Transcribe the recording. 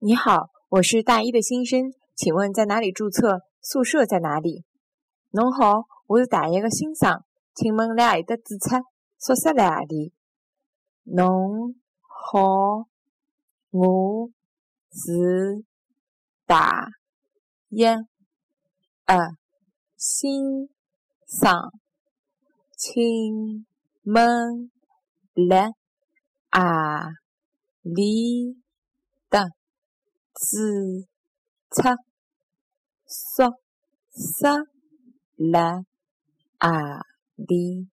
你好，我是大一的新生，请问在哪里注册？宿舍在哪里？侬好，我是大一的新生，请问辣何里搭注册？宿舍在哪里？侬好，我是大一的新生，请问辣何里搭？注册宿舍辣何里？